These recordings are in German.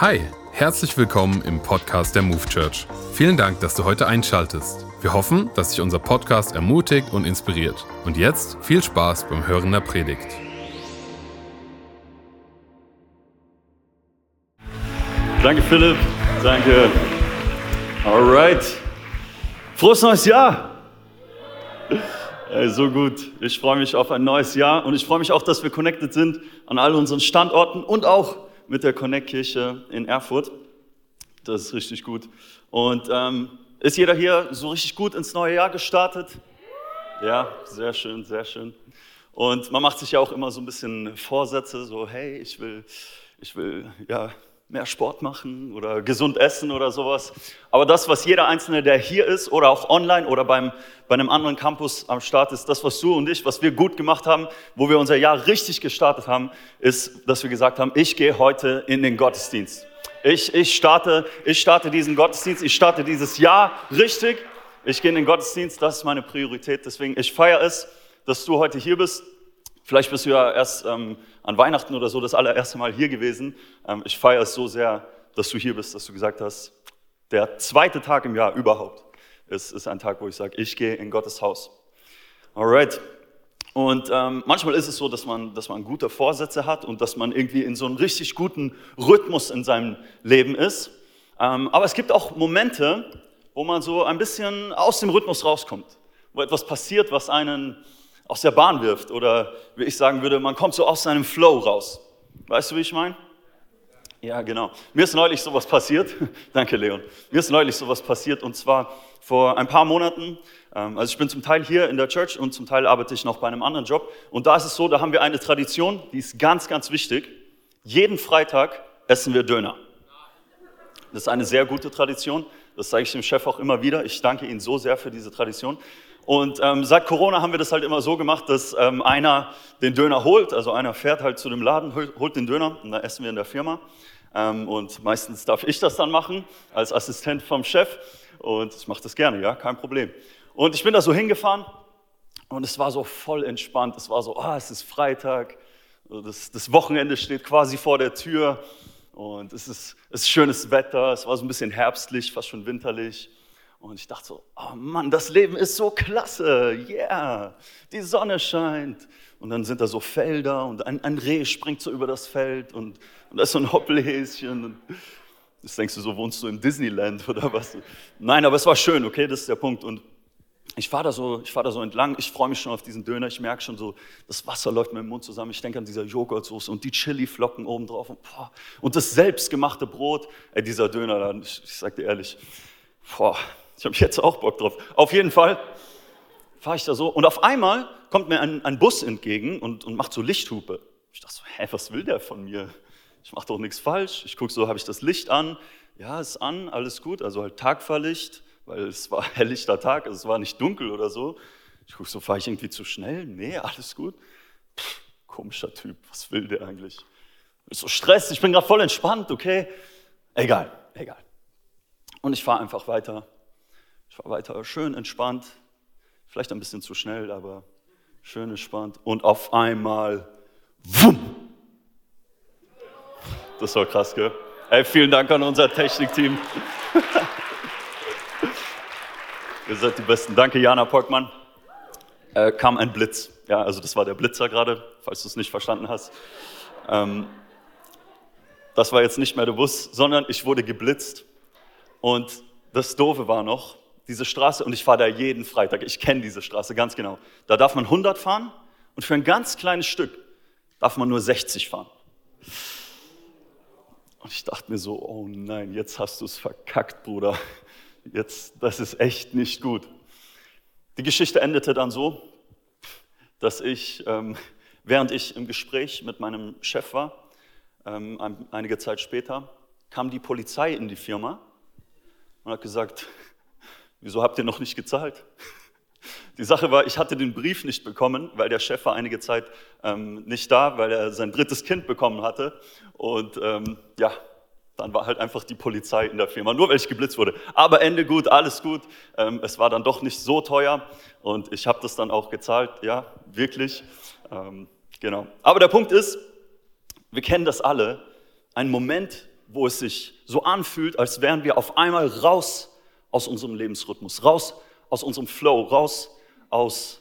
Hi, herzlich willkommen im Podcast der Move Church. Vielen Dank, dass du heute einschaltest. Wir hoffen, dass dich unser Podcast ermutigt und inspiriert. Und jetzt viel Spaß beim Hören der Predigt. Danke, Philipp. Danke. Alright. Frohes neues Jahr. Ey, so gut. Ich freue mich auf ein neues Jahr und ich freue mich auch, dass wir connected sind an all unseren Standorten und auch mit der Connect-Kirche in Erfurt. Das ist richtig gut. Und ähm, ist jeder hier so richtig gut ins neue Jahr gestartet? Ja, sehr schön, sehr schön. Und man macht sich ja auch immer so ein bisschen Vorsätze, so hey, ich will, ich will ja mehr Sport machen oder gesund essen oder sowas. Aber das, was jeder Einzelne, der hier ist oder auch online oder beim, bei einem anderen Campus am Start ist, das, was du und ich, was wir gut gemacht haben, wo wir unser Jahr richtig gestartet haben, ist, dass wir gesagt haben, ich gehe heute in den Gottesdienst. Ich, ich, starte, ich starte diesen Gottesdienst, ich starte dieses Jahr richtig. Ich gehe in den Gottesdienst, das ist meine Priorität. Deswegen, ich feiere es, dass du heute hier bist. Vielleicht bist du ja erst ähm, an Weihnachten oder so das allererste Mal hier gewesen. Ähm, ich feiere es so sehr, dass du hier bist, dass du gesagt hast, der zweite Tag im Jahr überhaupt ist, ist ein Tag, wo ich sage, ich gehe in Gottes Haus. Alright. Und ähm, manchmal ist es so, dass man, dass man gute Vorsätze hat und dass man irgendwie in so einem richtig guten Rhythmus in seinem Leben ist. Ähm, aber es gibt auch Momente, wo man so ein bisschen aus dem Rhythmus rauskommt, wo etwas passiert, was einen aus der Bahn wirft oder wie ich sagen würde, man kommt so aus seinem Flow raus. Weißt du, wie ich meine? Ja, genau. Mir ist neulich sowas passiert. Danke, Leon. Mir ist neulich sowas passiert und zwar vor ein paar Monaten. Ähm, also ich bin zum Teil hier in der Church und zum Teil arbeite ich noch bei einem anderen Job. Und da ist es so, da haben wir eine Tradition, die ist ganz, ganz wichtig. Jeden Freitag essen wir Döner. Das ist eine sehr gute Tradition. Das sage ich dem Chef auch immer wieder. Ich danke Ihnen so sehr für diese Tradition. Und ähm, seit Corona haben wir das halt immer so gemacht, dass ähm, einer den Döner holt, also einer fährt halt zu dem Laden, holt den Döner und dann essen wir in der Firma. Ähm, und meistens darf ich das dann machen als Assistent vom Chef und ich mache das gerne, ja, kein Problem. Und ich bin da so hingefahren und es war so voll entspannt. Es war so, ah, es ist Freitag, das, das Wochenende steht quasi vor der Tür und es ist, es ist schönes Wetter, es war so ein bisschen herbstlich, fast schon winterlich. Und ich dachte so, oh Mann, das Leben ist so klasse, yeah, die Sonne scheint. Und dann sind da so Felder und ein, ein Reh springt so über das Feld und, und da ist so ein Hoppelhäschen. Jetzt denkst du so, wohnst du in Disneyland oder was? Nein, aber es war schön, okay, das ist der Punkt. Und ich fahre da, so, fahr da so entlang, ich freue mich schon auf diesen Döner, ich merke schon so, das Wasser läuft mir im Mund zusammen, ich denke an dieser Joghurtsoße und die Chili-Flocken oben drauf und, und das selbstgemachte Brot. Ey, dieser Döner, ich, ich sag dir ehrlich, boah, ich habe jetzt auch Bock drauf. Auf jeden Fall fahre ich da so und auf einmal kommt mir ein, ein Bus entgegen und, und macht so Lichthupe. Ich dachte so, hä, was will der von mir? Ich mache doch nichts falsch. Ich gucke so, habe ich das Licht an? Ja, ist an, alles gut. Also halt Tagfahrlicht, weil es war helllichter Tag, also es war nicht dunkel oder so. Ich gucke so, fahre ich irgendwie zu schnell? Nee, alles gut. Pff, komischer Typ, was will der eigentlich? Ist so Stress, ich bin gerade voll entspannt, okay? Egal, egal. Und ich fahre einfach weiter ich war weiter schön entspannt, vielleicht ein bisschen zu schnell, aber schön entspannt. Und auf einmal, wumm! Das war krass, gell? Ey, vielen Dank an unser Technikteam. Ihr seid die Besten. Danke, Jana Porkmann. Äh, kam ein Blitz. Ja, also das war der Blitzer gerade, falls du es nicht verstanden hast. Ähm, das war jetzt nicht mehr der Bus, sondern ich wurde geblitzt. Und das Doofe war noch, diese Straße und ich fahre da jeden Freitag. Ich kenne diese Straße ganz genau. Da darf man 100 fahren und für ein ganz kleines Stück darf man nur 60 fahren. Und ich dachte mir so, oh nein, jetzt hast du es verkackt, Bruder. Jetzt, das ist echt nicht gut. Die Geschichte endete dann so, dass ich, ähm, während ich im Gespräch mit meinem Chef war, ähm, einige Zeit später, kam die Polizei in die Firma und hat gesagt, wieso habt ihr noch nicht gezahlt? Die Sache war, ich hatte den Brief nicht bekommen, weil der Chef war einige Zeit ähm, nicht da, weil er sein drittes Kind bekommen hatte. Und ähm, ja, dann war halt einfach die Polizei in der Firma, nur weil ich geblitzt wurde. Aber Ende gut, alles gut. Ähm, es war dann doch nicht so teuer und ich habe das dann auch gezahlt, ja, wirklich. Ähm, genau. Aber der Punkt ist, wir kennen das alle, ein Moment wo es sich so anfühlt, als wären wir auf einmal raus aus unserem Lebensrhythmus, raus aus unserem Flow, raus aus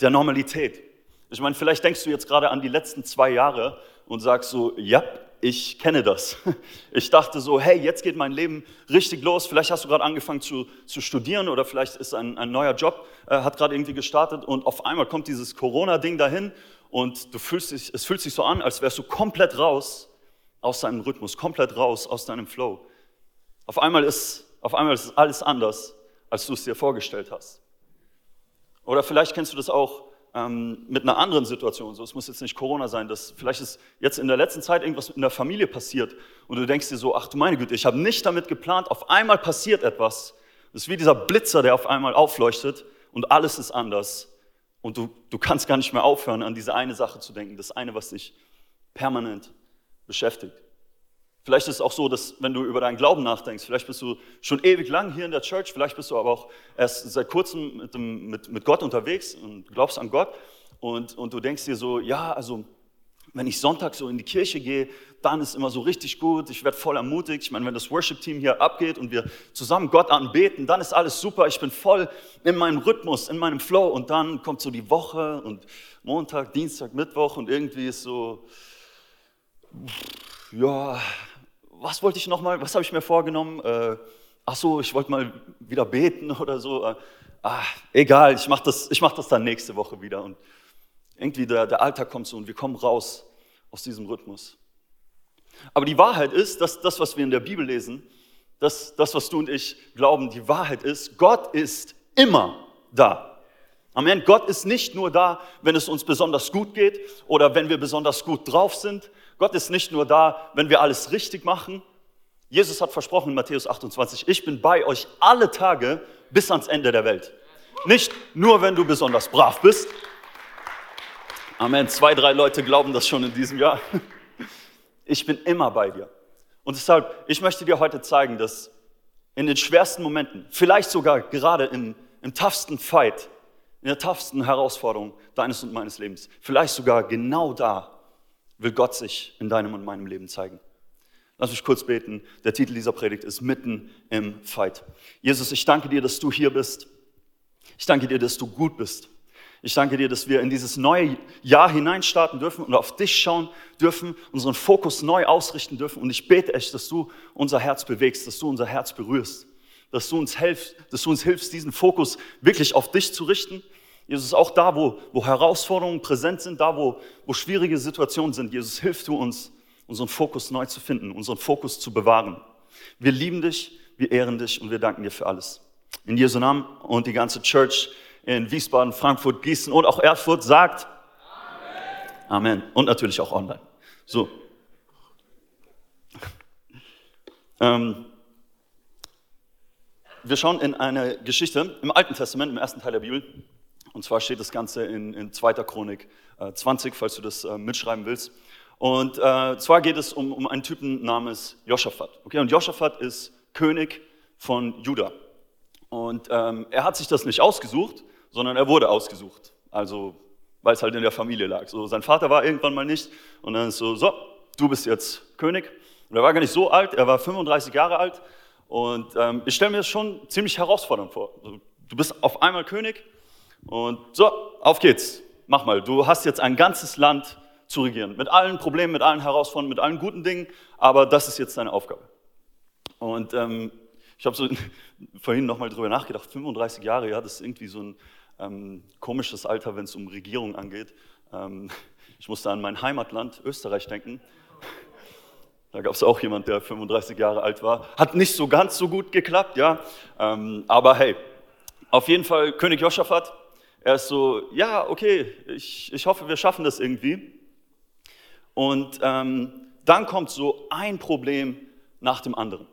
der Normalität. Ich meine, vielleicht denkst du jetzt gerade an die letzten zwei Jahre und sagst so, ja, ich kenne das. Ich dachte so, hey, jetzt geht mein Leben richtig los. Vielleicht hast du gerade angefangen zu, zu studieren oder vielleicht ist ein, ein neuer Job, äh, hat gerade irgendwie gestartet und auf einmal kommt dieses Corona-Ding dahin und du fühlst dich, es fühlt sich so an, als wärst du komplett raus aus deinem Rhythmus, komplett raus aus deinem Flow. Auf einmal ist, auf einmal ist alles anders, als du es dir vorgestellt hast. Oder vielleicht kennst du das auch ähm, mit einer anderen Situation. So, es muss jetzt nicht Corona sein, dass vielleicht ist jetzt in der letzten Zeit irgendwas in der Familie passiert und du denkst dir so, ach du meine Güte, ich habe nicht damit geplant, auf einmal passiert etwas. Das ist wie dieser Blitzer, der auf einmal aufleuchtet und alles ist anders. Und du, du kannst gar nicht mehr aufhören, an diese eine Sache zu denken, das eine, was dich permanent beschäftigt. Vielleicht ist es auch so, dass wenn du über deinen Glauben nachdenkst, vielleicht bist du schon ewig lang hier in der Church, vielleicht bist du aber auch erst seit kurzem mit, dem, mit, mit Gott unterwegs und glaubst an Gott und, und du denkst dir so, ja, also wenn ich Sonntag so in die Kirche gehe, dann ist immer so richtig gut, ich werde voll ermutigt. Ich meine, wenn das Worship-Team hier abgeht und wir zusammen Gott anbeten, dann ist alles super, ich bin voll in meinem Rhythmus, in meinem Flow und dann kommt so die Woche und Montag, Dienstag, Mittwoch und irgendwie ist so, ja, was wollte ich nochmal, was habe ich mir vorgenommen? Äh, ach so, ich wollte mal wieder beten oder so. Äh, ah, egal, ich mache das, mach das dann nächste Woche wieder. Und irgendwie der, der Alltag kommt so und wir kommen raus aus diesem Rhythmus. Aber die Wahrheit ist, dass das, was wir in der Bibel lesen, das, das, was du und ich glauben, die Wahrheit ist, Gott ist immer da. Amen. Gott ist nicht nur da, wenn es uns besonders gut geht oder wenn wir besonders gut drauf sind. Gott ist nicht nur da, wenn wir alles richtig machen. Jesus hat versprochen in Matthäus 28, ich bin bei euch alle Tage bis ans Ende der Welt. Nicht nur, wenn du besonders brav bist, Amen. Zwei, drei Leute glauben das schon in diesem Jahr. Ich bin immer bei dir. Und deshalb, ich möchte dir heute zeigen, dass in den schwersten Momenten, vielleicht sogar gerade im, im toughsten Fight, in der toughsten Herausforderung deines und meines Lebens, vielleicht sogar genau da, will Gott sich in deinem und meinem Leben zeigen. Lass mich kurz beten. Der Titel dieser Predigt ist Mitten im Fight. Jesus, ich danke dir, dass du hier bist. Ich danke dir, dass du gut bist. Ich danke dir, dass wir in dieses neue Jahr hineinstarten dürfen und auf dich schauen dürfen, unseren Fokus neu ausrichten dürfen. Und ich bete echt, dass du unser Herz bewegst, dass du unser Herz berührst, dass du uns hilfst, dass du uns hilfst, diesen Fokus wirklich auf dich zu richten. Jesus, auch da, wo, wo Herausforderungen präsent sind, da, wo, wo schwierige Situationen sind, Jesus, hilf du uns, unseren Fokus neu zu finden, unseren Fokus zu bewahren. Wir lieben dich, wir ehren dich und wir danken dir für alles. In Jesu Namen und die ganze Church in Wiesbaden, Frankfurt, Gießen und auch Erfurt sagt Amen. Amen. Und natürlich auch online. So. Ähm, wir schauen in eine Geschichte im Alten Testament, im ersten Teil der Bibel. Und zwar steht das Ganze in, in 2. Chronik äh, 20, falls du das äh, mitschreiben willst. Und äh, zwar geht es um, um einen Typen namens Joschafat. Okay? Und Joschafat ist König von Juda. Und ähm, er hat sich das nicht ausgesucht, sondern er wurde ausgesucht. Also, weil es halt in der Familie lag. So, sein Vater war irgendwann mal nicht und dann ist so, so, du bist jetzt König. Und er war gar nicht so alt, er war 35 Jahre alt. Und ähm, ich stelle mir das schon ziemlich herausfordernd vor. Du bist auf einmal König und so, auf geht's. Mach mal, du hast jetzt ein ganzes Land zu regieren. Mit allen Problemen, mit allen Herausforderungen, mit allen guten Dingen, aber das ist jetzt deine Aufgabe. Und ähm, ich habe so vorhin nochmal drüber nachgedacht, 35 Jahre, ja, das ist irgendwie so ein ähm, komisches Alter, wenn es um Regierung angeht. Ähm, ich musste an mein Heimatland Österreich denken. Da gab es auch jemand, der 35 Jahre alt war. Hat nicht so ganz so gut geklappt, ja. Ähm, aber hey, auf jeden Fall König Joschafat. Er ist so, ja, okay, ich, ich hoffe, wir schaffen das irgendwie. Und ähm, dann kommt so ein Problem nach dem anderen.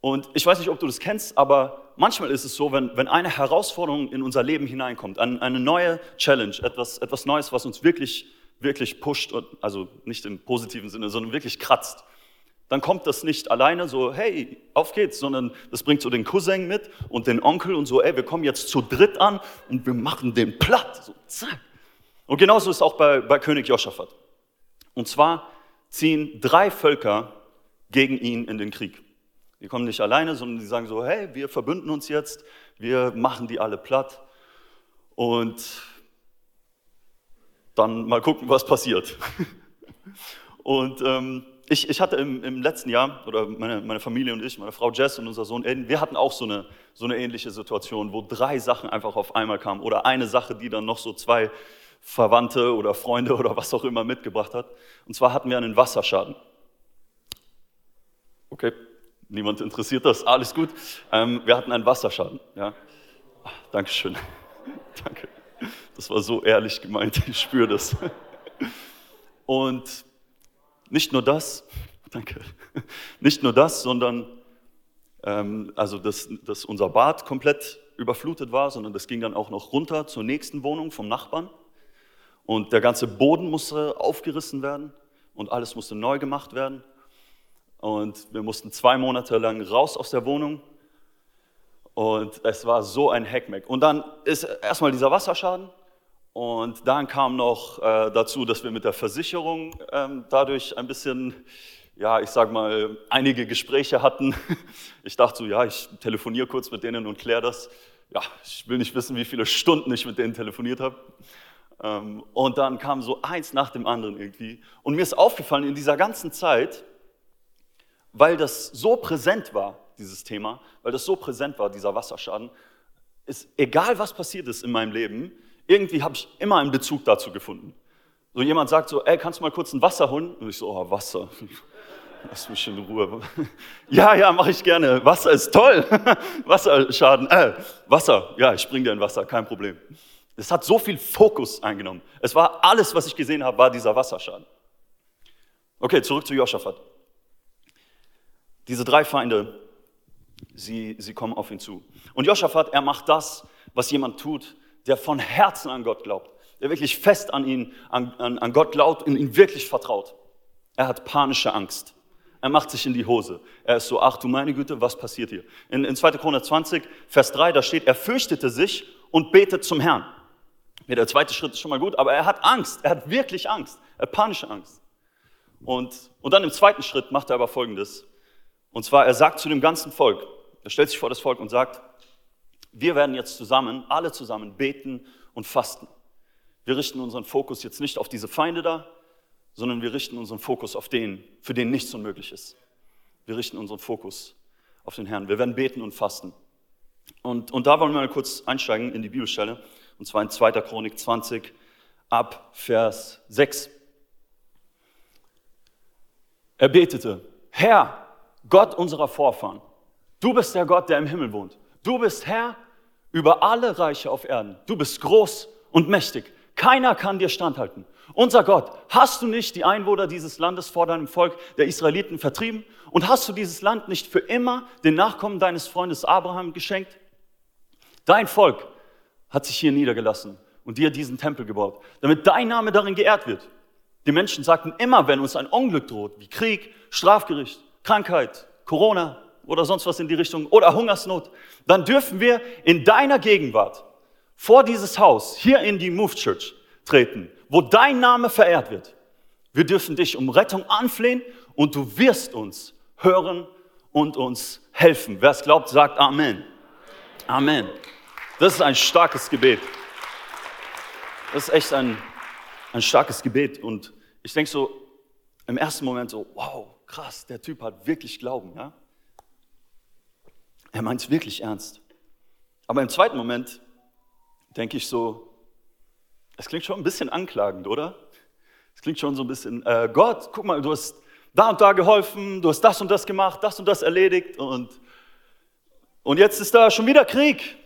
Und ich weiß nicht, ob du das kennst, aber manchmal ist es so, wenn, wenn eine Herausforderung in unser Leben hineinkommt, eine neue Challenge, etwas, etwas Neues, was uns wirklich, wirklich pusht, also nicht im positiven Sinne, sondern wirklich kratzt, dann kommt das nicht alleine so, hey, auf geht's, sondern das bringt so den Cousin mit und den Onkel und so, ey, wir kommen jetzt zu dritt an und wir machen den platt. So, zack. Und genauso ist auch bei, bei König Joschafat. Und zwar ziehen drei Völker gegen ihn in den Krieg. Die kommen nicht alleine, sondern die sagen so, hey, wir verbünden uns jetzt, wir machen die alle platt und dann mal gucken, was passiert. Und ähm, ich, ich, hatte im, im, letzten Jahr, oder meine, meine, Familie und ich, meine Frau Jess und unser Sohn Aiden, wir hatten auch so eine, so eine ähnliche Situation, wo drei Sachen einfach auf einmal kamen oder eine Sache, die dann noch so zwei Verwandte oder Freunde oder was auch immer mitgebracht hat. Und zwar hatten wir einen Wasserschaden. Okay, niemand interessiert das, alles gut. Ähm, wir hatten einen Wasserschaden. Ja. Ach, Dankeschön. Danke. Das war so ehrlich gemeint, ich spüre das. Und nicht nur das, danke, nicht nur das, sondern ähm, also dass, dass unser Bad komplett überflutet war, sondern das ging dann auch noch runter zur nächsten Wohnung vom Nachbarn. Und der ganze Boden musste aufgerissen werden und alles musste neu gemacht werden. Und wir mussten zwei Monate lang raus aus der Wohnung. Und es war so ein Heckmeck. Und dann ist erstmal dieser Wasserschaden. Und dann kam noch äh, dazu, dass wir mit der Versicherung ähm, dadurch ein bisschen, ja, ich sag mal, einige Gespräche hatten. Ich dachte so, ja, ich telefoniere kurz mit denen und kläre das. Ja, ich will nicht wissen, wie viele Stunden ich mit denen telefoniert habe. Ähm, und dann kam so eins nach dem anderen irgendwie. Und mir ist aufgefallen, in dieser ganzen Zeit, weil das so präsent war, dieses Thema, weil das so präsent war, dieser Wasserschaden, ist egal was passiert ist in meinem Leben, irgendwie habe ich immer einen Bezug dazu gefunden. So jemand sagt so, ey, kannst du mal kurz ein Wasser holen? Und ich so, oh, Wasser. Lass mich in Ruhe. Ja, ja, mache ich gerne. Wasser ist toll. Wasserschaden. Äh, Wasser. Ja, ich bringe dir ein Wasser, kein Problem. Es hat so viel Fokus eingenommen. Es war alles, was ich gesehen habe, war dieser Wasserschaden. Okay, zurück zu Josaphat. Diese drei Feinde, sie, sie kommen auf ihn zu. Und Josaphat, er macht das, was jemand tut, der von Herzen an Gott glaubt, der wirklich fest an ihn, an, an, an Gott glaubt und ihn wirklich vertraut. Er hat panische Angst. Er macht sich in die Hose. Er ist so, ach du meine Güte, was passiert hier? In, in 2. Chronik 20, Vers 3, da steht, er fürchtete sich und betet zum Herrn. Ja, der zweite Schritt ist schon mal gut, aber er hat Angst. Er hat wirklich Angst. Er hat panische Angst. Und, und dann im zweiten Schritt macht er aber Folgendes. Und zwar, er sagt zu dem ganzen Volk, er stellt sich vor das Volk und sagt, wir werden jetzt zusammen, alle zusammen beten und fasten. Wir richten unseren Fokus jetzt nicht auf diese Feinde da, sondern wir richten unseren Fokus auf den, für den nichts unmöglich ist. Wir richten unseren Fokus auf den Herrn. Wir werden beten und fasten. Und, und da wollen wir mal kurz einsteigen in die Bibelstelle, und zwar in 2. Chronik 20 ab Vers 6. Er betete, Herr, Gott unserer Vorfahren, du bist der Gott, der im Himmel wohnt. Du bist Herr über alle Reiche auf Erden. Du bist groß und mächtig. Keiner kann dir standhalten. Unser Gott, hast du nicht die Einwohner dieses Landes vor deinem Volk der Israeliten vertrieben? Und hast du dieses Land nicht für immer den Nachkommen deines Freundes Abraham geschenkt? Dein Volk hat sich hier niedergelassen und dir diesen Tempel gebaut, damit dein Name darin geehrt wird. Die Menschen sagten immer, wenn uns ein Unglück droht, wie Krieg, Strafgericht, Krankheit, Corona, oder sonst was in die Richtung oder Hungersnot, dann dürfen wir in deiner Gegenwart vor dieses Haus, hier in die Move Church treten, wo dein Name verehrt wird. Wir dürfen dich um Rettung anflehen und du wirst uns hören und uns helfen. Wer es glaubt, sagt Amen. Amen. Das ist ein starkes Gebet. Das ist echt ein, ein starkes Gebet. Und ich denke so im ersten Moment so, wow, krass, der Typ hat wirklich Glauben. Ja? Er meint es wirklich ernst. Aber im zweiten Moment denke ich so, es klingt schon ein bisschen anklagend, oder? Es klingt schon so ein bisschen, äh, Gott, guck mal, du hast da und da geholfen, du hast das und das gemacht, das und das erledigt und, und jetzt ist da schon wieder Krieg.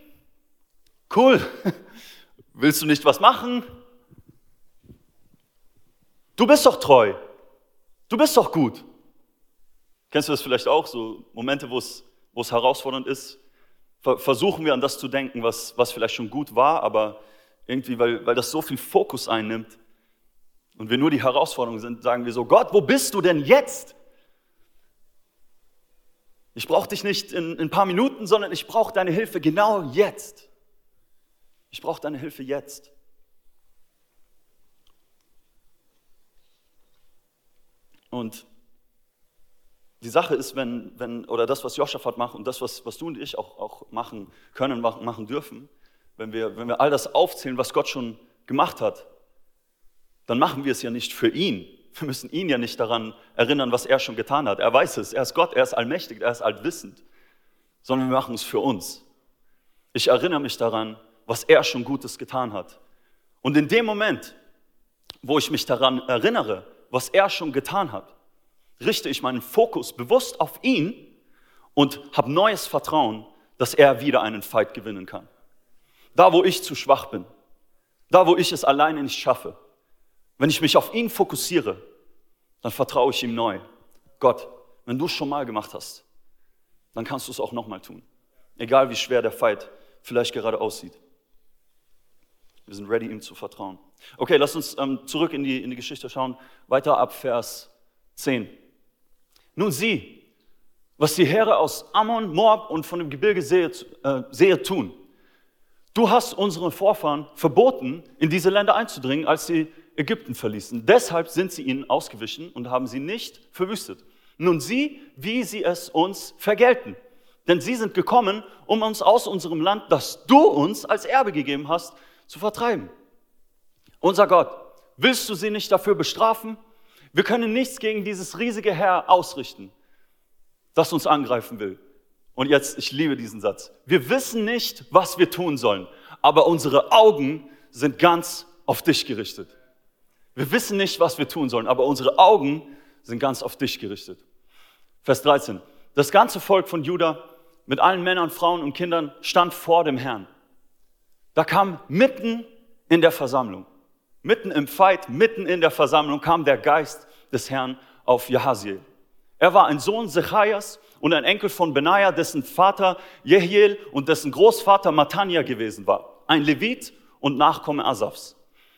Cool. Willst du nicht was machen? Du bist doch treu. Du bist doch gut. Kennst du das vielleicht auch, so Momente, wo es wo es herausfordernd ist, versuchen wir an das zu denken, was, was vielleicht schon gut war, aber irgendwie, weil, weil das so viel Fokus einnimmt und wir nur die Herausforderung sind, sagen wir so, Gott, wo bist du denn jetzt? Ich brauche dich nicht in, in, ein paar Minuten, sondern ich brauche deine Hilfe genau jetzt. Ich brauche deine Hilfe jetzt. Und die Sache ist, wenn, wenn, oder das, was Joschafat macht und das, was, was du und ich auch, auch machen können, machen, dürfen, wenn wir, wenn wir all das aufzählen, was Gott schon gemacht hat, dann machen wir es ja nicht für ihn. Wir müssen ihn ja nicht daran erinnern, was er schon getan hat. Er weiß es, er ist Gott, er ist allmächtig, er ist allwissend, sondern wir machen es für uns. Ich erinnere mich daran, was er schon Gutes getan hat. Und in dem Moment, wo ich mich daran erinnere, was er schon getan hat, richte ich meinen Fokus bewusst auf ihn und habe neues Vertrauen, dass er wieder einen Fight gewinnen kann. Da, wo ich zu schwach bin, da, wo ich es alleine nicht schaffe, wenn ich mich auf ihn fokussiere, dann vertraue ich ihm neu. Gott, wenn du es schon mal gemacht hast, dann kannst du es auch nochmal tun. Egal wie schwer der Fight vielleicht gerade aussieht. Wir sind ready, ihm zu vertrauen. Okay, lass uns ähm, zurück in die, in die Geschichte schauen. Weiter ab Vers 10. Nun sieh, was die Heere aus Ammon, Moab und von dem Gebirge Sehe, äh, Sehe tun. Du hast unseren Vorfahren verboten, in diese Länder einzudringen, als sie Ägypten verließen. Deshalb sind sie ihnen ausgewichen und haben sie nicht verwüstet. Nun sieh, wie sie es uns vergelten. Denn sie sind gekommen, um uns aus unserem Land, das du uns als Erbe gegeben hast, zu vertreiben. Unser Gott, willst du sie nicht dafür bestrafen? Wir können nichts gegen dieses riesige Heer ausrichten, das uns angreifen will. Und jetzt, ich liebe diesen Satz. Wir wissen nicht, was wir tun sollen, aber unsere Augen sind ganz auf dich gerichtet. Wir wissen nicht, was wir tun sollen, aber unsere Augen sind ganz auf dich gerichtet. Vers 13. Das ganze Volk von Juda mit allen Männern, Frauen und Kindern stand vor dem Herrn. Da kam mitten in der Versammlung, mitten im Fight, mitten in der Versammlung kam der Geist des Herrn auf Jahaziel. Er war ein Sohn Zecharias und ein Enkel von Benaja, dessen Vater Jehiel und dessen Großvater Matanja gewesen war. Ein Levit und Nachkomme Asafs.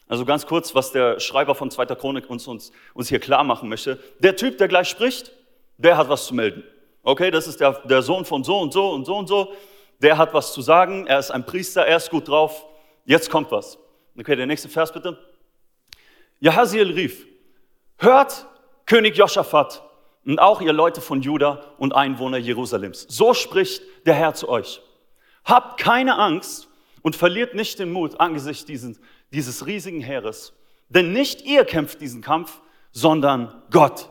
Also ganz kurz, was der Schreiber von Zweiter Chronik uns, uns, uns hier klar machen möchte. Der Typ, der gleich spricht, der hat was zu melden. Okay, das ist der, der Sohn von so und so und so und so. Der hat was zu sagen, er ist ein Priester, er ist gut drauf. Jetzt kommt was. Okay, der nächste Vers bitte. Jahaziel rief, hört König Joschafat, und auch ihr Leute von Juda und Einwohner Jerusalems. So spricht der Herr zu euch. Habt keine Angst und verliert nicht den Mut angesichts dieses, dieses riesigen Heeres, denn nicht ihr kämpft diesen Kampf, sondern Gott.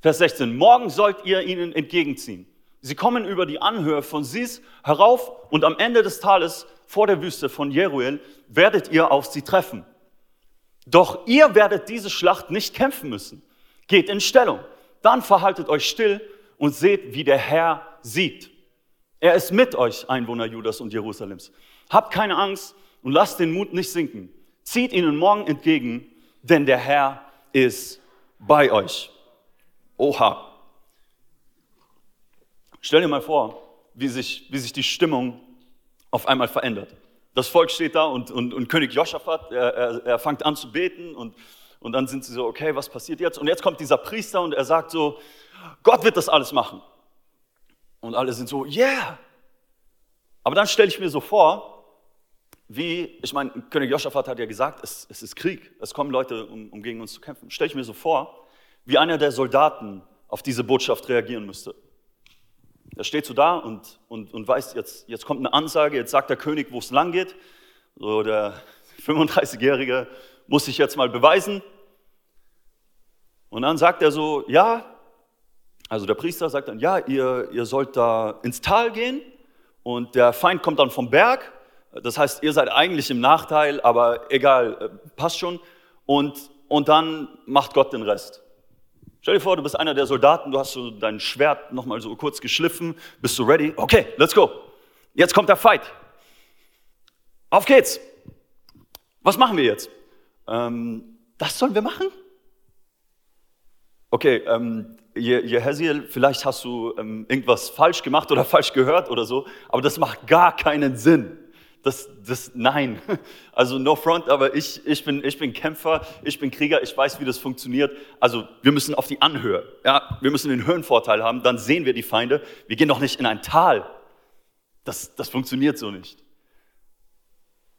Vers 16. Morgen sollt ihr ihnen entgegenziehen. Sie kommen über die Anhöhe von Sis herauf und am Ende des Tales vor der Wüste von Jeruel werdet ihr auf sie treffen. Doch ihr werdet diese Schlacht nicht kämpfen müssen. Geht in Stellung dann verhaltet euch still und seht, wie der Herr siegt. Er ist mit euch, Einwohner Judas und Jerusalems. Habt keine Angst und lasst den Mut nicht sinken. Zieht ihnen morgen entgegen, denn der Herr ist bei euch. Oha. Stell dir mal vor, wie sich, wie sich die Stimmung auf einmal verändert. Das Volk steht da und, und, und König Joschafat, er, er, er fängt an zu beten und und dann sind sie so, okay, was passiert jetzt? Und jetzt kommt dieser Priester und er sagt so, Gott wird das alles machen. Und alle sind so, yeah. Aber dann stelle ich mir so vor, wie, ich meine, König Joschafat hat ja gesagt, es, es ist Krieg, es kommen Leute, um, um gegen uns zu kämpfen. Stelle ich mir so vor, wie einer der Soldaten auf diese Botschaft reagieren müsste. Er steht so da und, und, und weiß, jetzt, jetzt kommt eine Ansage, jetzt sagt der König, wo es lang geht. So der 35-Jährige muss sich jetzt mal beweisen. Und dann sagt er so, ja, also der Priester sagt dann, ja, ihr, ihr sollt da ins Tal gehen und der Feind kommt dann vom Berg. Das heißt, ihr seid eigentlich im Nachteil, aber egal, äh, passt schon. Und, und dann macht Gott den Rest. Stell dir vor, du bist einer der Soldaten, du hast so dein Schwert nochmal so kurz geschliffen, bist du ready? Okay, let's go. Jetzt kommt der Fight. Auf geht's. Was machen wir jetzt? Ähm, das sollen wir machen? Okay, ähm, Jeheziel, vielleicht hast du ähm, irgendwas falsch gemacht oder falsch gehört oder so, aber das macht gar keinen Sinn. Das, das, nein, also no front, aber ich, ich, bin, ich bin Kämpfer, ich bin Krieger, ich weiß, wie das funktioniert. Also wir müssen auf die Anhöhe, ja, wir müssen den Höhenvorteil haben, dann sehen wir die Feinde. Wir gehen doch nicht in ein Tal. Das, das funktioniert so nicht.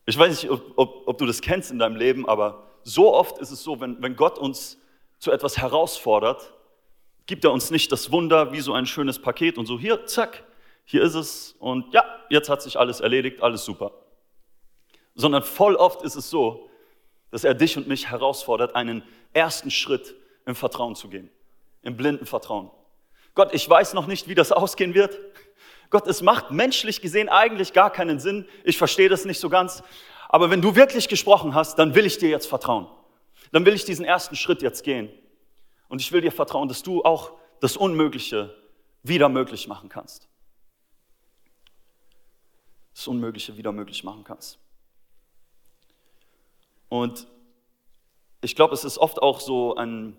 Ich weiß nicht, ob, ob, ob, du das kennst in deinem Leben, aber so oft ist es so, wenn, wenn Gott uns zu etwas herausfordert, gibt er uns nicht das Wunder wie so ein schönes Paket und so, hier, zack, hier ist es und ja, jetzt hat sich alles erledigt, alles super. Sondern voll oft ist es so, dass er dich und mich herausfordert, einen ersten Schritt im Vertrauen zu gehen, im blinden Vertrauen. Gott, ich weiß noch nicht, wie das ausgehen wird. Gott, es macht menschlich gesehen eigentlich gar keinen Sinn. Ich verstehe das nicht so ganz. Aber wenn du wirklich gesprochen hast, dann will ich dir jetzt vertrauen. Dann will ich diesen ersten Schritt jetzt gehen. Und ich will dir vertrauen, dass du auch das Unmögliche wieder möglich machen kannst. Das Unmögliche wieder möglich machen kannst. Und ich glaube, es ist oft auch so ein,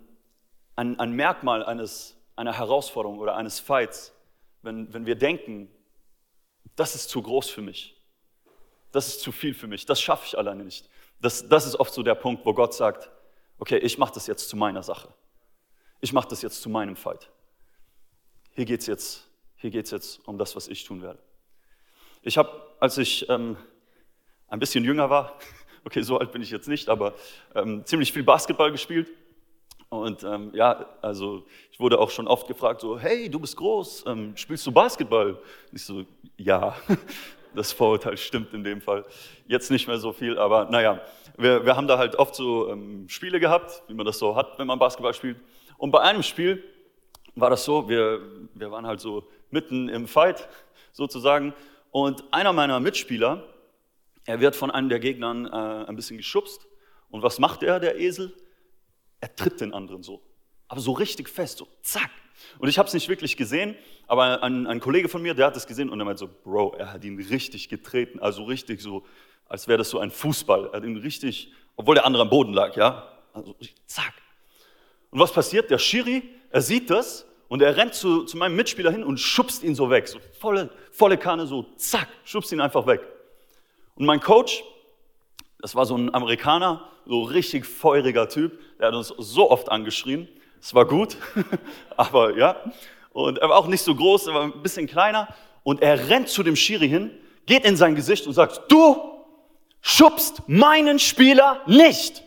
ein, ein Merkmal eines, einer Herausforderung oder eines Fights, wenn, wenn wir denken, das ist zu groß für mich, das ist zu viel für mich, das schaffe ich alleine nicht. Das, das ist oft so der Punkt, wo Gott sagt, okay, ich mache das jetzt zu meiner Sache. Ich mache das jetzt zu meinem Fight. Hier geht es jetzt, jetzt um das, was ich tun werde. Ich habe, als ich ähm, ein bisschen jünger war, okay, so alt bin ich jetzt nicht, aber ähm, ziemlich viel Basketball gespielt. Und ähm, ja, also ich wurde auch schon oft gefragt, so, hey, du bist groß, ähm, spielst du Basketball? Ich so, ja, das Vorurteil stimmt in dem Fall. Jetzt nicht mehr so viel, aber naja, wir, wir haben da halt oft so ähm, Spiele gehabt, wie man das so hat, wenn man Basketball spielt. Und bei einem Spiel war das so, wir, wir waren halt so mitten im Fight sozusagen. Und einer meiner Mitspieler, er wird von einem der Gegnern äh, ein bisschen geschubst. Und was macht er, der Esel? Er tritt den anderen so. Aber so richtig fest, so zack. Und ich habe es nicht wirklich gesehen, aber ein, ein, Kollege von mir, der hat es gesehen und er meinte so, Bro, er hat ihn richtig getreten, also richtig so, als wäre das so ein Fußball. Er hat ihn richtig, obwohl der andere am Boden lag, ja, also zack. Und was passiert? Der Schiri, er sieht das und er rennt zu, zu meinem Mitspieler hin und schubst ihn so weg, so volle, volle Kanne, so zack, schubst ihn einfach weg. Und mein Coach, das war so ein Amerikaner, so richtig feuriger Typ, der hat uns so oft angeschrien. Es war gut, aber ja. Und er war auch nicht so groß, er war ein bisschen kleiner. Und er rennt zu dem Schiri hin, geht in sein Gesicht und sagt, du schubst meinen Spieler nicht.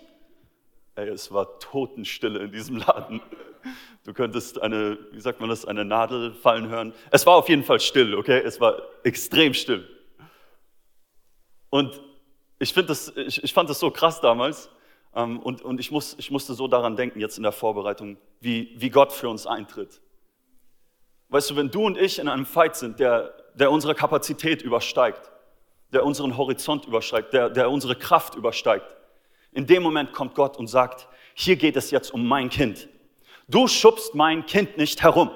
Ey, es war Totenstille in diesem Laden. Du könntest eine, wie sagt man das, eine Nadel fallen hören. Es war auf jeden Fall still, okay? Es war extrem still. Und ich, das, ich, ich fand das so krass damals. Ähm, und, und ich, muss, ich musste so daran denken jetzt in der Vorbereitung, wie, wie Gott für uns eintritt. Weißt du, wenn du und ich in einem Fight sind, der, der unsere Kapazität übersteigt, der unseren Horizont übersteigt, der, der unsere Kraft übersteigt, in dem Moment kommt Gott und sagt, hier geht es jetzt um mein Kind. Du schubst mein Kind nicht herum.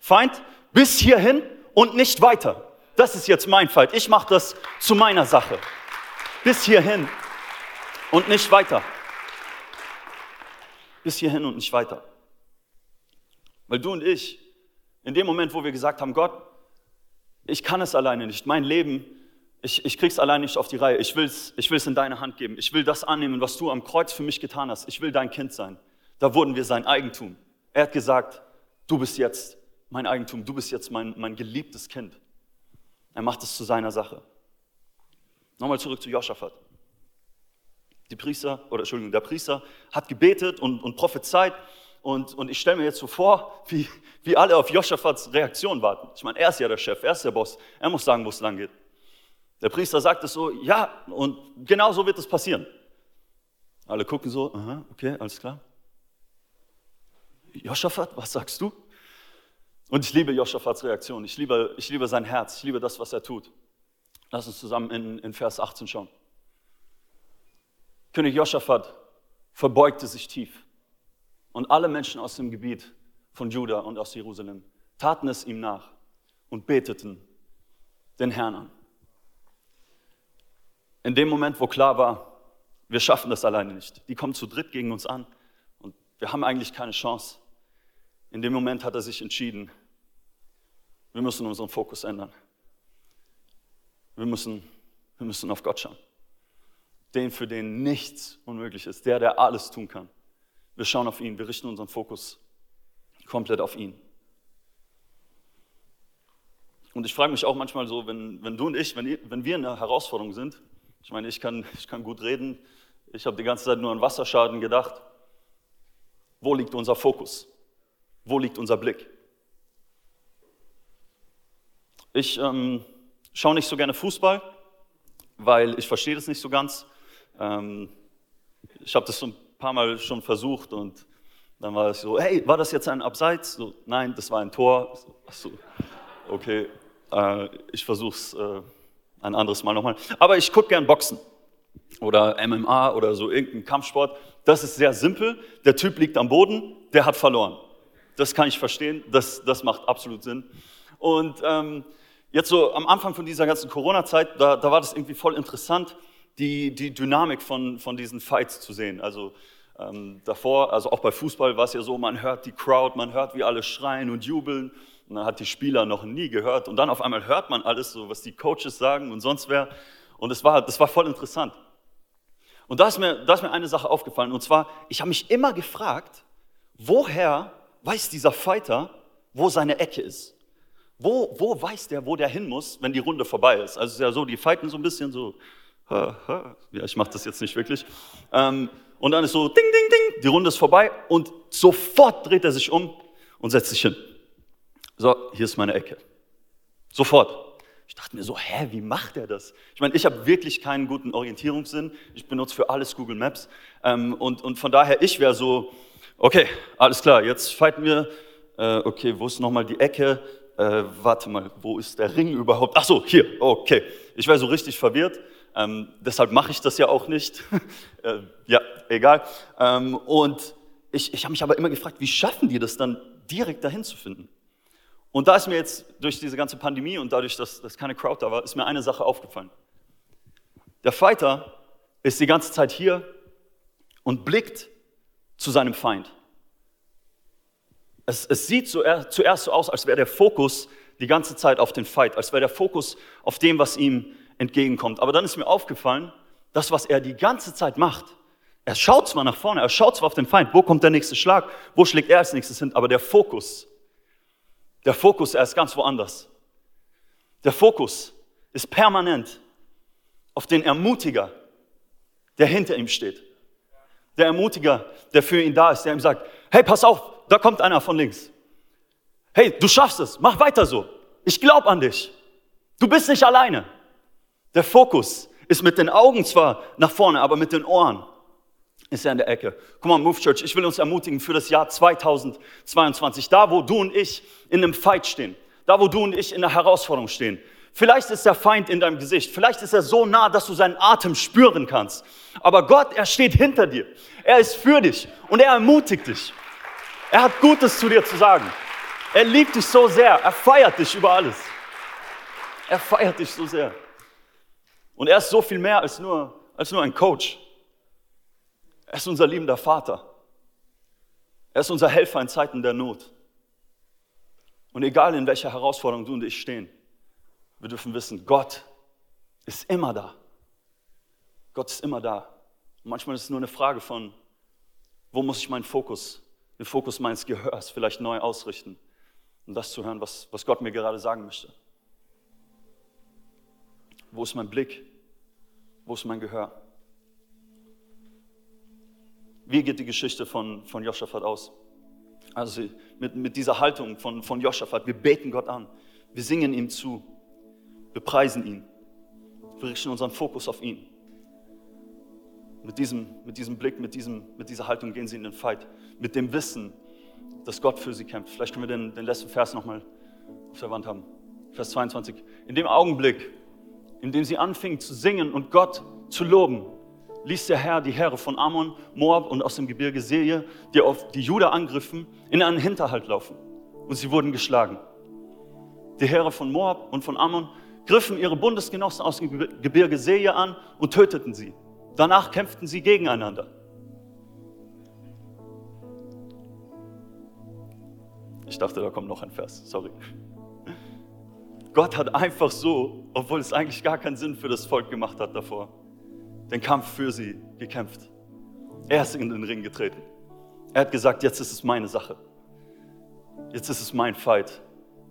Feind, bis hierhin und nicht weiter. Das ist jetzt mein Fight. Ich mache das zu meiner Sache. Bis hierhin und nicht weiter. Bis hierhin und nicht weiter. Weil du und ich, in dem Moment, wo wir gesagt haben, Gott, ich kann es alleine nicht, mein Leben, ich, ich krieg's alleine nicht auf die Reihe, ich will's, ich will's in deine Hand geben, ich will das annehmen, was du am Kreuz für mich getan hast, ich will dein Kind sein. Da wurden wir sein Eigentum. Er hat gesagt, du bist jetzt mein Eigentum, du bist jetzt mein, mein geliebtes Kind. Er macht es zu seiner Sache. Nochmal zurück zu Joschafat. Die Priester, oder Entschuldigung, der Priester hat gebetet und, und prophezeit. Und, und ich stelle mir jetzt so vor, wie, wie alle auf Joschafats Reaktion warten. Ich meine, er ist ja der Chef, er ist der Boss. Er muss sagen, wo es lang geht. Der Priester sagt es so, ja, und genau so wird es passieren. Alle gucken so, aha, okay, alles klar. Joschafat, was sagst du? Und ich liebe Joschafats Reaktion, ich liebe, ich liebe sein Herz, ich liebe das, was er tut. Lass uns zusammen in, in Vers 18 schauen. König Joschafat verbeugte sich tief und alle Menschen aus dem Gebiet von Juda und aus Jerusalem taten es ihm nach und beteten den Herrn an. In dem Moment, wo klar war, wir schaffen das alleine nicht, die kommen zu dritt gegen uns an und wir haben eigentlich keine Chance. In dem Moment hat er sich entschieden, wir müssen unseren Fokus ändern. Wir müssen, wir müssen auf Gott schauen. Den, für den nichts unmöglich ist, der, der alles tun kann. Wir schauen auf ihn, wir richten unseren Fokus komplett auf ihn. Und ich frage mich auch manchmal so, wenn, wenn du und ich, wenn, wenn wir in einer Herausforderung sind, ich meine, ich kann, ich kann gut reden, ich habe die ganze Zeit nur an Wasserschaden gedacht, wo liegt unser Fokus? Wo liegt unser Blick? Ich ähm, schaue nicht so gerne Fußball, weil ich verstehe das nicht so ganz. Ähm, ich habe das so ein paar Mal schon versucht und dann war es so, hey, war das jetzt ein Abseits? So, nein, das war ein Tor. So, ach so, okay, äh, ich versuche es äh, ein anderes Mal nochmal. Aber ich gucke gern Boxen oder MMA oder so irgendeinen Kampfsport. Das ist sehr simpel. Der Typ liegt am Boden, der hat verloren. Das kann ich verstehen, das, das macht absolut Sinn. Und ähm, jetzt so am Anfang von dieser ganzen Corona-Zeit, da, da war das irgendwie voll interessant, die, die Dynamik von, von diesen Fights zu sehen. Also ähm, davor, also auch bei Fußball war es ja so, man hört die Crowd, man hört, wie alle schreien und jubeln. Und dann hat die Spieler noch nie gehört. Und dann auf einmal hört man alles, so was die Coaches sagen und sonst wer. Und das war, das war voll interessant. Und da ist, mir, da ist mir eine Sache aufgefallen. Und zwar, ich habe mich immer gefragt, woher weiß dieser Fighter, wo seine Ecke ist? Wo, wo weiß der, wo der hin muss, wenn die Runde vorbei ist? Also es ist ja so, die fighten so ein bisschen so, ja, ich mache das jetzt nicht wirklich. Ähm, und dann ist so, ding, ding, ding, die Runde ist vorbei und sofort dreht er sich um und setzt sich hin. So, hier ist meine Ecke. Sofort. Ich dachte mir so, hä, wie macht er das? Ich meine, ich habe wirklich keinen guten Orientierungssinn. Ich benutze für alles Google Maps. Ähm, und, und von daher, ich wäre so, okay, alles klar, jetzt fighten wir. Äh, okay, wo ist nochmal die Ecke? äh, warte mal, wo ist der Ring überhaupt? Ach so, hier, okay. Ich war so richtig verwirrt, ähm, deshalb mache ich das ja auch nicht. äh, ja, egal. Ähm, und ich, ich habe mich aber immer gefragt, wie schaffen die das dann direkt dahin zu finden? Und da ist mir jetzt durch diese ganze Pandemie und dadurch, dass, dass keine Crowd da war, ist mir eine Sache aufgefallen. Der Fighter ist die ganze Zeit hier und blickt zu seinem Feind. Es, es sieht zuerst so aus, als wäre der Fokus die ganze Zeit auf den Fight, als wäre der Fokus auf dem, was ihm entgegenkommt. Aber dann ist mir aufgefallen, das, was er die ganze Zeit macht, er schaut zwar nach vorne, er schaut zwar auf den Feind, wo kommt der nächste Schlag, wo schlägt er als nächstes hin, aber der Fokus, der Fokus, er ist ganz woanders. Der Fokus ist permanent auf den Ermutiger, der hinter ihm steht. Der Ermutiger, der für ihn da ist, der ihm sagt, hey, pass auf, da kommt einer von links. Hey, du schaffst es, mach weiter so. Ich glaube an dich. Du bist nicht alleine. Der Fokus ist mit den Augen zwar nach vorne, aber mit den Ohren ist er in der Ecke. Guck mal, Move Church, ich will uns ermutigen für das Jahr 2022. Da, wo du und ich in einem Fight stehen. Da, wo du und ich in einer Herausforderung stehen. Vielleicht ist der Feind in deinem Gesicht. Vielleicht ist er so nah, dass du seinen Atem spüren kannst. Aber Gott, er steht hinter dir. Er ist für dich und er ermutigt dich. Er hat Gutes zu dir zu sagen. Er liebt dich so sehr. Er feiert dich über alles. Er feiert dich so sehr. Und er ist so viel mehr als nur, als nur ein Coach. Er ist unser liebender Vater. Er ist unser Helfer in Zeiten der Not. Und egal in welcher Herausforderung du und ich stehen, wir dürfen wissen, Gott ist immer da. Gott ist immer da. Und manchmal ist es nur eine Frage von, wo muss ich meinen Fokus den Fokus meines Gehörs vielleicht neu ausrichten, um das zu hören, was, was Gott mir gerade sagen möchte. Wo ist mein Blick? Wo ist mein Gehör? Wie geht die Geschichte von, von Joschafat aus? Also mit, mit dieser Haltung von, von Joschafat, wir beten Gott an, wir singen ihm zu, wir preisen ihn, wir richten unseren Fokus auf ihn. Mit diesem, mit diesem Blick, mit, diesem, mit dieser Haltung gehen sie in den Fight. Mit dem Wissen, dass Gott für sie kämpft. Vielleicht können wir den, den letzten Vers nochmal auf der Wand haben. Vers 22. In dem Augenblick, in dem sie anfingen zu singen und Gott zu loben, ließ der Herr die Heere von Ammon, Moab und aus dem Gebirge Serie, die auf die Juda angriffen, in einen Hinterhalt laufen. Und sie wurden geschlagen. Die Heere von Moab und von Ammon griffen ihre Bundesgenossen aus dem Gebirge Serie an und töteten sie. Danach kämpften sie gegeneinander. Ich dachte, da kommt noch ein Vers, sorry. Gott hat einfach so, obwohl es eigentlich gar keinen Sinn für das Volk gemacht hat davor, den Kampf für sie gekämpft. Er ist in den Ring getreten. Er hat gesagt, jetzt ist es meine Sache. Jetzt ist es mein Fight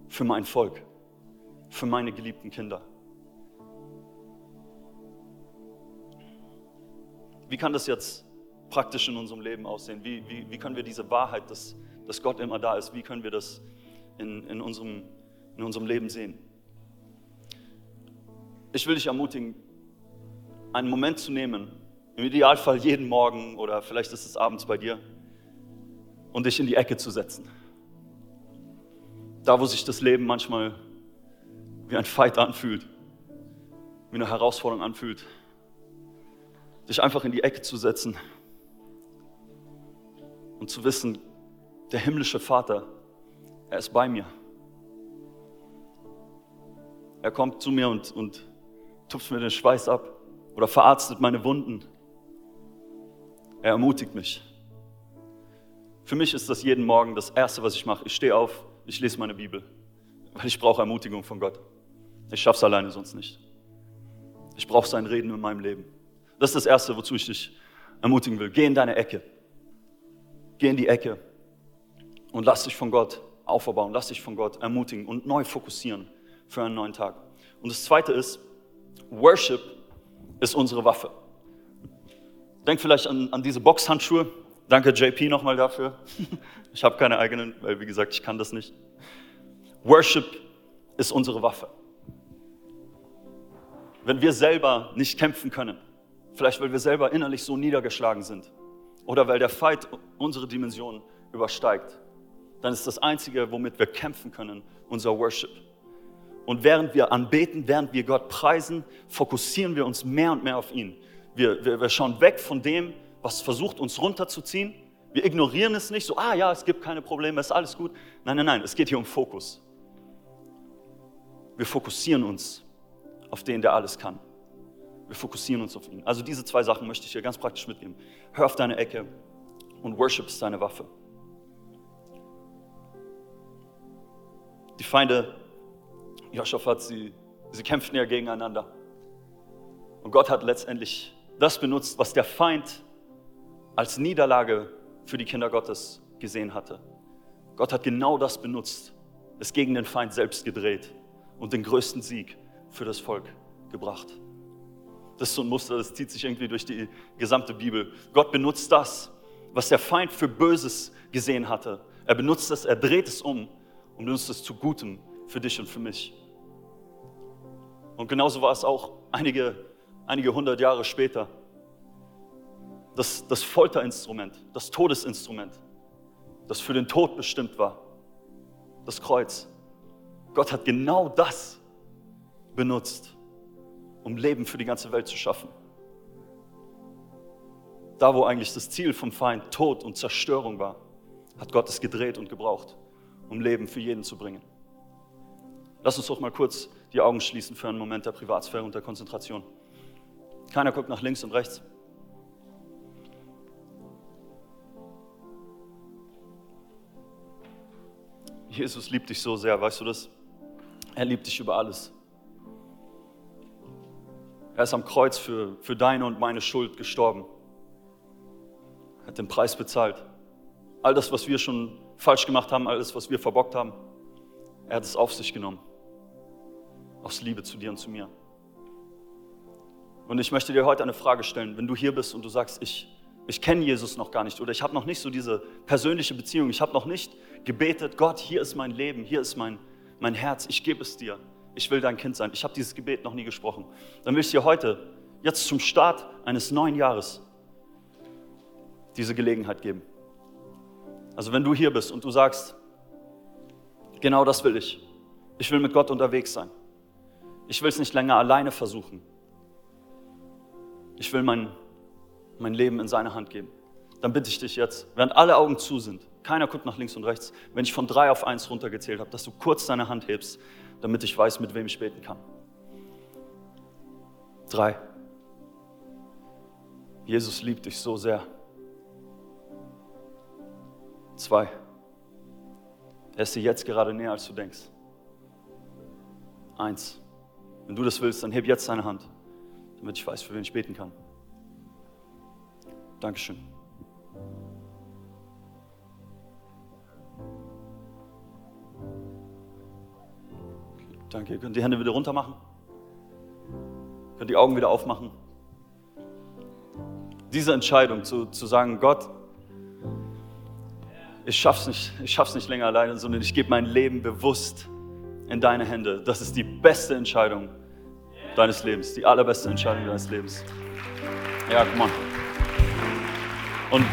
für mein Volk, für meine geliebten Kinder. Wie kann das jetzt praktisch in unserem Leben aussehen? Wie, wie, wie können wir diese Wahrheit des, dass Gott immer da ist, wie können wir das in, in, unserem, in unserem Leben sehen? Ich will dich ermutigen, einen Moment zu nehmen, im Idealfall jeden Morgen oder vielleicht ist es abends bei dir, und dich in die Ecke zu setzen. Da, wo sich das Leben manchmal wie ein Fight anfühlt, wie eine Herausforderung anfühlt, dich einfach in die Ecke zu setzen und zu wissen, der himmlische Vater, er ist bei mir. Er kommt zu mir und, und tupft mir den Schweiß ab oder verarztet meine Wunden. Er ermutigt mich. Für mich ist das jeden Morgen das Erste, was ich mache. Ich stehe auf, ich lese meine Bibel, weil ich brauche Ermutigung von Gott. Ich schaffe es alleine sonst nicht. Ich brauche sein Reden in meinem Leben. Das ist das Erste, wozu ich dich ermutigen will. Geh in deine Ecke. Geh in die Ecke und lass dich von Gott aufbauen, lass dich von Gott ermutigen und neu fokussieren für einen neuen Tag. Und das Zweite ist, Worship ist unsere Waffe. Denk vielleicht an, an diese Boxhandschuhe. Danke JP nochmal dafür. Ich habe keine eigenen, weil wie gesagt, ich kann das nicht. Worship ist unsere Waffe. Wenn wir selber nicht kämpfen können, vielleicht weil wir selber innerlich so niedergeschlagen sind oder weil der Fight unsere Dimension übersteigt, dann ist das Einzige, womit wir kämpfen können, unser Worship. Und während wir anbeten, während wir Gott preisen, fokussieren wir uns mehr und mehr auf ihn. Wir, wir, wir schauen weg von dem, was versucht, uns runterzuziehen. Wir ignorieren es nicht so, ah ja, es gibt keine Probleme, es ist alles gut. Nein, nein, nein, es geht hier um Fokus. Wir fokussieren uns auf den, der alles kann. Wir fokussieren uns auf ihn. Also diese zwei Sachen möchte ich dir ganz praktisch mitgeben. Hör auf deine Ecke und Worship ist deine Waffe. Die Feinde Joschafat, sie, sie kämpften ja gegeneinander. Und Gott hat letztendlich das benutzt, was der Feind als Niederlage für die Kinder Gottes gesehen hatte. Gott hat genau das benutzt, es gegen den Feind selbst gedreht und den größten Sieg für das Volk gebracht. Das ist so ein Muster, das zieht sich irgendwie durch die gesamte Bibel. Gott benutzt das, was der Feind für Böses gesehen hatte. Er benutzt es, er dreht es um und benutzt es zu Gutem für dich und für mich. Und genauso war es auch einige, einige hundert Jahre später. Das, das Folterinstrument, das Todesinstrument, das für den Tod bestimmt war, das Kreuz. Gott hat genau das benutzt, um Leben für die ganze Welt zu schaffen. Da, wo eigentlich das Ziel vom Feind Tod und Zerstörung war, hat Gott es gedreht und gebraucht, um Leben für jeden zu bringen. Lass uns doch mal kurz die Augen schließen für einen Moment der Privatsphäre und der Konzentration. Keiner guckt nach links und rechts. Jesus liebt dich so sehr, weißt du das? Er liebt dich über alles. Er ist am Kreuz für, für deine und meine Schuld gestorben. Er hat den Preis bezahlt. All das, was wir schon falsch gemacht haben, alles, was wir verbockt haben, er hat es auf sich genommen. Aus Liebe zu dir und zu mir. Und ich möchte dir heute eine Frage stellen. Wenn du hier bist und du sagst, ich, ich kenne Jesus noch gar nicht oder ich habe noch nicht so diese persönliche Beziehung, ich habe noch nicht gebetet, Gott, hier ist mein Leben, hier ist mein, mein Herz, ich gebe es dir. Ich will dein Kind sein. Ich habe dieses Gebet noch nie gesprochen. Dann will ich dir heute, jetzt zum Start eines neuen Jahres, diese Gelegenheit geben. Also wenn du hier bist und du sagst, genau das will ich. Ich will mit Gott unterwegs sein. Ich will es nicht länger alleine versuchen. Ich will mein, mein Leben in seine Hand geben. Dann bitte ich dich jetzt, während alle Augen zu sind, keiner guckt nach links und rechts, wenn ich von drei auf eins runtergezählt habe, dass du kurz deine Hand hebst, damit ich weiß, mit wem ich beten kann. Drei. Jesus liebt dich so sehr. Zwei. Er ist dir jetzt gerade näher, als du denkst. Eins. Wenn du das willst, dann heb jetzt deine Hand, damit ich weiß, für wen ich beten kann. Dankeschön. Danke. Ihr könnt die Hände wieder runter machen. Könnt die Augen wieder aufmachen. Diese Entscheidung zu, zu sagen, Gott, ich schaff's nicht, ich schaff's nicht länger alleine, sondern ich gebe mein Leben bewusst in deine Hände. Das ist die beste Entscheidung deines Lebens, die allerbeste Entscheidung deines Lebens. Ja, guck mal. Und,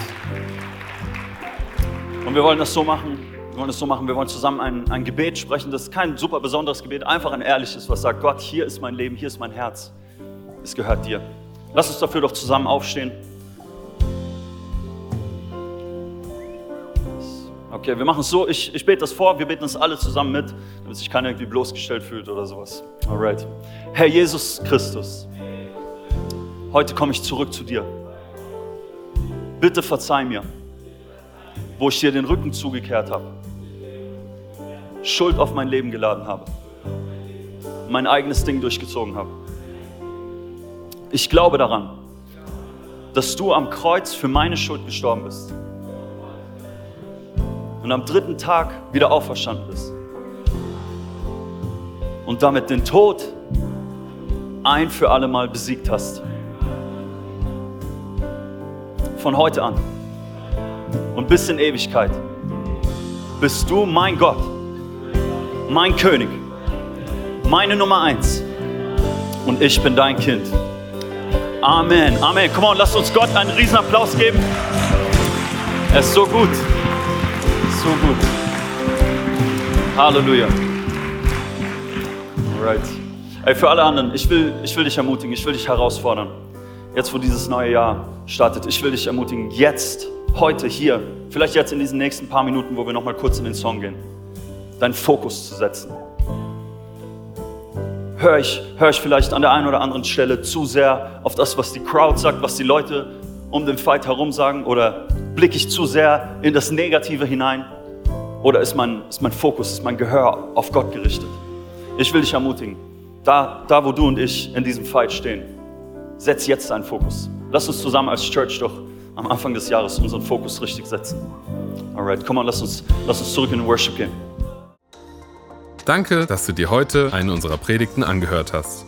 und wir wollen das so machen, wir wollen das so machen, wir wollen zusammen ein, ein Gebet sprechen. Das ist kein super besonderes Gebet, einfach ein ehrliches, was sagt, Gott, hier ist mein Leben, hier ist mein Herz. Es gehört dir. Lass uns dafür doch zusammen aufstehen. Okay, wir machen es so, ich, ich bete das vor, wir beten das alle zusammen mit, damit sich keiner irgendwie bloßgestellt fühlt oder sowas. Alright. Herr Jesus Christus, heute komme ich zurück zu dir. Bitte verzeih mir, wo ich dir den Rücken zugekehrt habe, Schuld auf mein Leben geladen habe, mein eigenes Ding durchgezogen habe. Ich glaube daran, dass du am Kreuz für meine Schuld gestorben bist und am dritten Tag wieder auferstanden bist und damit den Tod ein für alle Mal besiegt hast. Von heute an und bis in Ewigkeit bist du mein Gott, mein König, meine Nummer eins und ich bin dein Kind. Amen, Amen. Komm on, lass uns Gott einen riesen Applaus geben. Er ist so gut so gut. Halleluja. Alright. Ey, für alle anderen, ich will, ich will dich ermutigen, ich will dich herausfordern. Jetzt, wo dieses neue Jahr startet, ich will dich ermutigen, jetzt, heute, hier, vielleicht jetzt in diesen nächsten paar Minuten, wo wir nochmal kurz in den Song gehen, deinen Fokus zu setzen. Hör ich, hör ich vielleicht an der einen oder anderen Stelle zu sehr auf das, was die Crowd sagt, was die Leute um den Fight herum sagen, oder blicke ich zu sehr in das Negative hinein? Oder ist mein, ist mein Fokus, ist mein Gehör auf Gott gerichtet? Ich will dich ermutigen, da, da wo du und ich in diesem Fight stehen, setz jetzt deinen Fokus. Lass uns zusammen als Church doch am Anfang des Jahres unseren Fokus richtig setzen. Alright, komm mal, lass uns, lass uns zurück in den Worship gehen. Danke, dass du dir heute eine unserer Predigten angehört hast.